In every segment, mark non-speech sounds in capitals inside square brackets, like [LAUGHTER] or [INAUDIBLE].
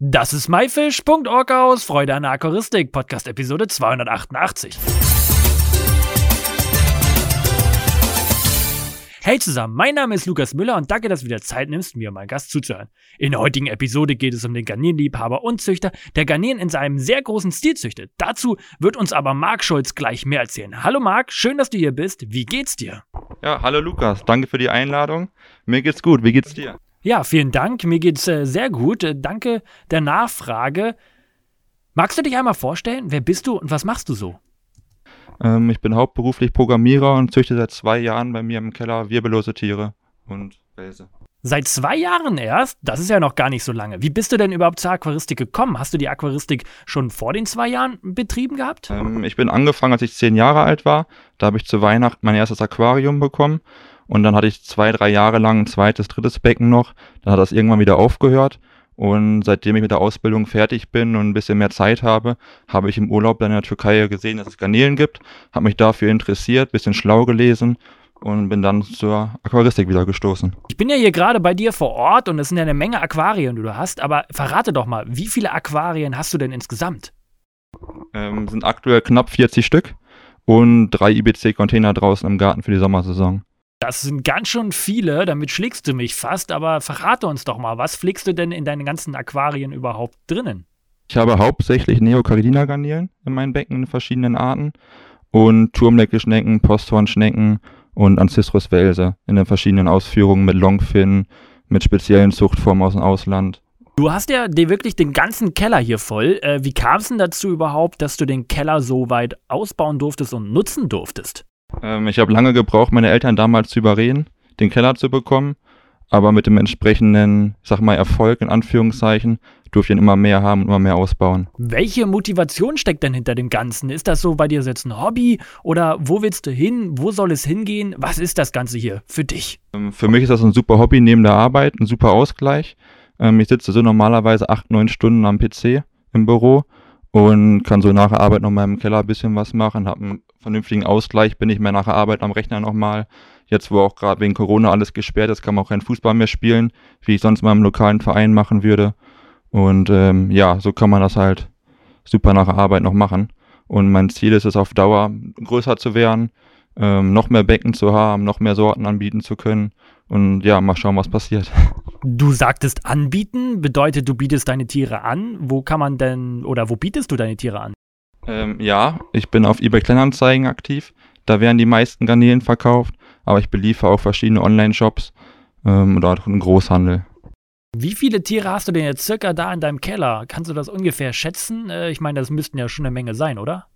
Das ist myfish.org aus Freude an der Aquaristik, Podcast Episode 288. Hey zusammen, mein Name ist Lukas Müller und danke, dass du wieder Zeit nimmst, mir meinen Gast zuzuhören. In der heutigen Episode geht es um den Garnierenliebhaber und Züchter, der Garnieren in seinem sehr großen Stil züchtet. Dazu wird uns aber Marc Scholz gleich mehr erzählen. Hallo Marc, schön, dass du hier bist. Wie geht's dir? Ja, hallo Lukas, danke für die Einladung. Mir geht's gut, wie geht's dir? Ja, vielen Dank. Mir geht's äh, sehr gut. Äh, danke der Nachfrage. Magst du dich einmal vorstellen? Wer bist du und was machst du so? Ähm, ich bin hauptberuflich Programmierer und züchte seit zwei Jahren bei mir im Keller wirbellose Tiere und Wälse. Seit zwei Jahren erst? Das ist ja noch gar nicht so lange. Wie bist du denn überhaupt zur Aquaristik gekommen? Hast du die Aquaristik schon vor den zwei Jahren betrieben gehabt? Ähm, ich bin angefangen, als ich zehn Jahre alt war. Da habe ich zu Weihnachten mein erstes Aquarium bekommen und dann hatte ich zwei, drei Jahre lang ein zweites, drittes Becken noch. Dann hat das irgendwann wieder aufgehört. Und seitdem ich mit der Ausbildung fertig bin und ein bisschen mehr Zeit habe, habe ich im Urlaub dann in der Türkei gesehen, dass es Garnelen gibt, habe mich dafür interessiert, bisschen schlau gelesen und bin dann zur Aquaristik wieder gestoßen. Ich bin ja hier gerade bei dir vor Ort und es sind ja eine Menge Aquarien, die du hast, aber verrate doch mal, wie viele Aquarien hast du denn insgesamt? Ähm, sind aktuell knapp 40 Stück und drei IBC-Container draußen im Garten für die Sommersaison. Das sind ganz schön viele, damit schlägst du mich fast, aber verrate uns doch mal, was pflegst du denn in deinen ganzen Aquarien überhaupt drinnen? Ich habe hauptsächlich Neocaridina-Garnelen in meinen Becken in verschiedenen Arten und Turmlecke-Schnecken, Posthornschnecken und Ancistrus-Welse in den verschiedenen Ausführungen mit Longfin, mit speziellen Zuchtformen aus dem Ausland. Du hast ja dir wirklich den ganzen Keller hier voll. Äh, wie kam es denn dazu überhaupt, dass du den Keller so weit ausbauen durftest und nutzen durftest? Ähm, ich habe lange gebraucht, meine Eltern damals zu überreden, den Keller zu bekommen. Aber mit dem entsprechenden, sag mal, Erfolg in Anführungszeichen, durfte ich ihn immer mehr haben und immer mehr ausbauen. Welche Motivation steckt denn hinter dem Ganzen? Ist das so bei dir jetzt ein Hobby? Oder wo willst du hin? Wo soll es hingehen? Was ist das Ganze hier für dich? Ähm, für mich ist das ein super Hobby neben der Arbeit, ein super Ausgleich. Ähm, ich sitze so normalerweise acht, neun Stunden am PC im Büro und kann so nach der Arbeit noch mal im Keller ein bisschen was machen, habe einen vernünftigen Ausgleich, bin ich mehr nach der Arbeit am Rechner nochmal. Jetzt, wo auch gerade wegen Corona alles gesperrt ist, kann man auch keinen Fußball mehr spielen, wie ich sonst mal im lokalen Verein machen würde. Und ähm, ja, so kann man das halt super nach der Arbeit noch machen. Und mein Ziel ist es auf Dauer größer zu werden, ähm, noch mehr Becken zu haben, noch mehr Sorten anbieten zu können. Und ja, mal schauen, was passiert. [LAUGHS] Du sagtest anbieten, bedeutet, du bietest deine Tiere an. Wo kann man denn oder wo bietest du deine Tiere an? Ähm, ja, ich bin auf eBay Kleinanzeigen aktiv. Da werden die meisten Garnelen verkauft, aber ich beliefere auch verschiedene Online-Shops ähm, oder auch einen Großhandel. Wie viele Tiere hast du denn jetzt circa da in deinem Keller? Kannst du das ungefähr schätzen? Äh, ich meine, das müssten ja schon eine Menge sein, oder?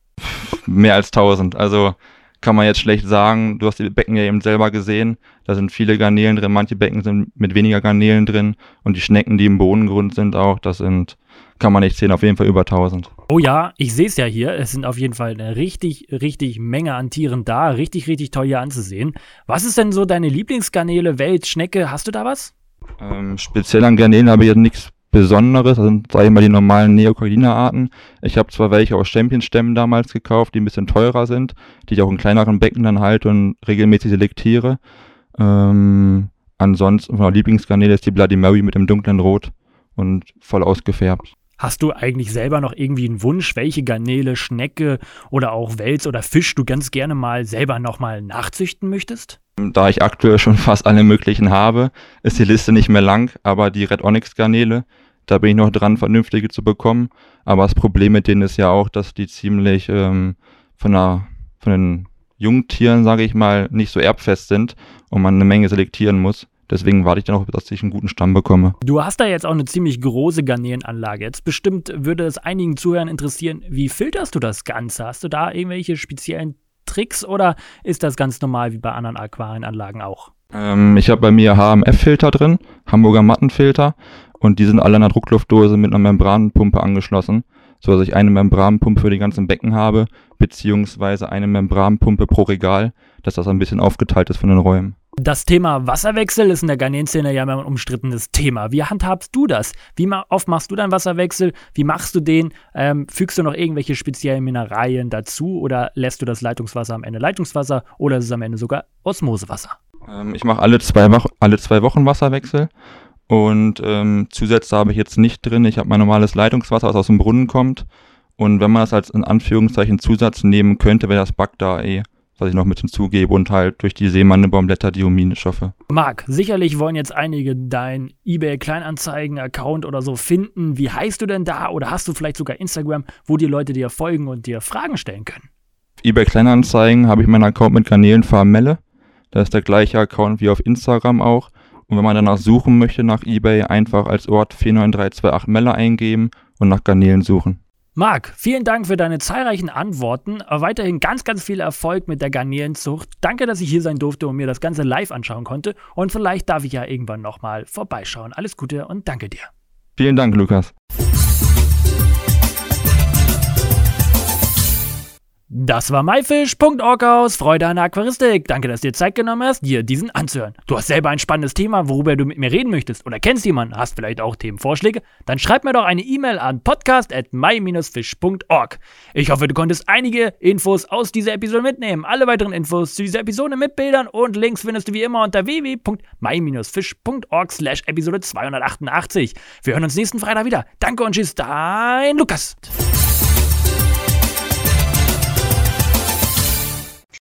Mehr als 1000. Also kann man jetzt schlecht sagen. Du hast die Becken ja eben selber gesehen. Da sind viele Garnelen drin. Manche Becken sind mit weniger Garnelen drin. Und die Schnecken, die im Bodengrund sind auch, das sind, kann man nicht sehen, auf jeden Fall über 1000. Oh ja, ich sehe es ja hier. Es sind auf jeden Fall eine richtig, richtig Menge an Tieren da. Richtig, richtig toll hier anzusehen. Was ist denn so deine Lieblingsgarnele, Welt, Schnecke? Hast du da was? Ähm, speziell an Garnelen habe ich jetzt nichts Besonderes, das sind, sag ich mal, die normalen Neocorina-Arten. Ich habe zwar welche aus Champion-Stämmen damals gekauft, die ein bisschen teurer sind, die ich auch in kleineren Becken dann halte und regelmäßig selektiere. Ähm, ansonsten, meine Lieblingsgarnele ist die Bloody Mary mit dem dunklen Rot und voll ausgefärbt. Hast du eigentlich selber noch irgendwie einen Wunsch, welche Garnele, Schnecke oder auch Wels oder Fisch du ganz gerne mal selber nochmal nachzüchten möchtest? Da ich aktuell schon [LAUGHS] fast alle möglichen habe, ist die Liste nicht mehr lang, aber die Red Onyx Garnele, da bin ich noch dran, vernünftige zu bekommen. Aber das Problem mit denen ist ja auch, dass die ziemlich ähm, von, der, von den Jungtieren, sage ich mal, nicht so erbfest sind und man eine Menge selektieren muss. Deswegen warte ich dann auch, dass ich einen guten Stamm bekomme. Du hast da jetzt auch eine ziemlich große Garnelenanlage. Jetzt bestimmt würde es einigen Zuhörern interessieren, wie filterst du das Ganze? Hast du da irgendwelche speziellen Tricks oder ist das ganz normal wie bei anderen Aquarienanlagen auch? Ähm, ich habe bei mir HMF-Filter drin, Hamburger Mattenfilter und die sind alle an einer Druckluftdose mit einer Membranpumpe angeschlossen, so dass ich eine Membranpumpe für die ganzen Becken habe, beziehungsweise eine Membranpumpe pro Regal, dass das ein bisschen aufgeteilt ist von den Räumen. Das Thema Wasserwechsel ist in der Garnelenszene ja immer ein umstrittenes Thema. Wie handhabst du das? Wie oft machst du deinen Wasserwechsel? Wie machst du den? Ähm, fügst du noch irgendwelche speziellen Mineralien dazu oder lässt du das Leitungswasser am Ende Leitungswasser oder ist es am Ende sogar Osmosewasser? Ähm, ich mache alle, zwei alle zwei Wochen Wasserwechsel Und ähm, Zusätze habe ich jetzt nicht drin. Ich habe mein normales Leitungswasser, was aus dem Brunnen kommt. Und wenn man das als in Anführungszeichen Zusatz nehmen könnte, wäre das Bagda eh, was ich noch mit hinzugebe und halt durch die Seemandelbaumblätter die Huminestoffe. Marc, sicherlich wollen jetzt einige dein eBay Kleinanzeigen-Account oder so finden. Wie heißt du denn da? Oder hast du vielleicht sogar Instagram, wo die Leute dir folgen und dir Fragen stellen können? eBay Kleinanzeigen habe ich meinen Account mit Garnelenfarm Melle. Das ist der gleiche Account wie auf Instagram auch. Und wenn man danach suchen möchte nach eBay, einfach als Ort 49328 Melle eingeben und nach Garnelen suchen. Marc, vielen Dank für deine zahlreichen Antworten. Weiterhin ganz, ganz viel Erfolg mit der Garnelenzucht. Danke, dass ich hier sein durfte und mir das Ganze live anschauen konnte. Und vielleicht darf ich ja irgendwann nochmal vorbeischauen. Alles Gute und danke dir. Vielen Dank, Lukas. Das war myfish.org aus Freude an der Aquaristik. Danke, dass du dir Zeit genommen hast, dir diesen anzuhören. Du hast selber ein spannendes Thema, worüber du mit mir reden möchtest oder kennst jemanden, hast vielleicht auch Themenvorschläge? Dann schreib mir doch eine E-Mail an podcast at my-fish.org. Ich hoffe, du konntest einige Infos aus dieser Episode mitnehmen. Alle weiteren Infos zu dieser Episode mit Bildern und Links findest du wie immer unter www.my-fish.org slash Episode 288. Wir hören uns nächsten Freitag wieder. Danke und tschüss, dein Lukas.